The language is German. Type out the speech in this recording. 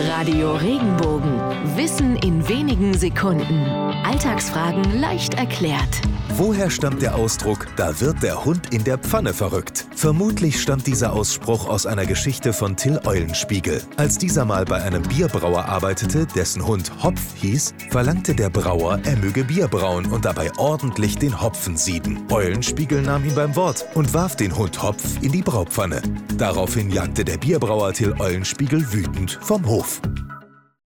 Radio Regenbogen. Wissen in wenigen Sekunden. Alltagsfragen leicht erklärt. Woher stammt der Ausdruck, da wird der Hund in der Pfanne verrückt? Vermutlich stammt dieser Ausspruch aus einer Geschichte von Till Eulenspiegel. Als dieser mal bei einem Bierbrauer arbeitete, dessen Hund Hopf hieß, verlangte der Brauer, er möge Bier brauen und dabei ordentlich den Hopfen sieden. Eulenspiegel nahm ihn beim Wort und warf den Hund Hopf in die Braupfanne. Daraufhin jagte der Bierbrauer Till Eulenspiegel wütend vom Hof.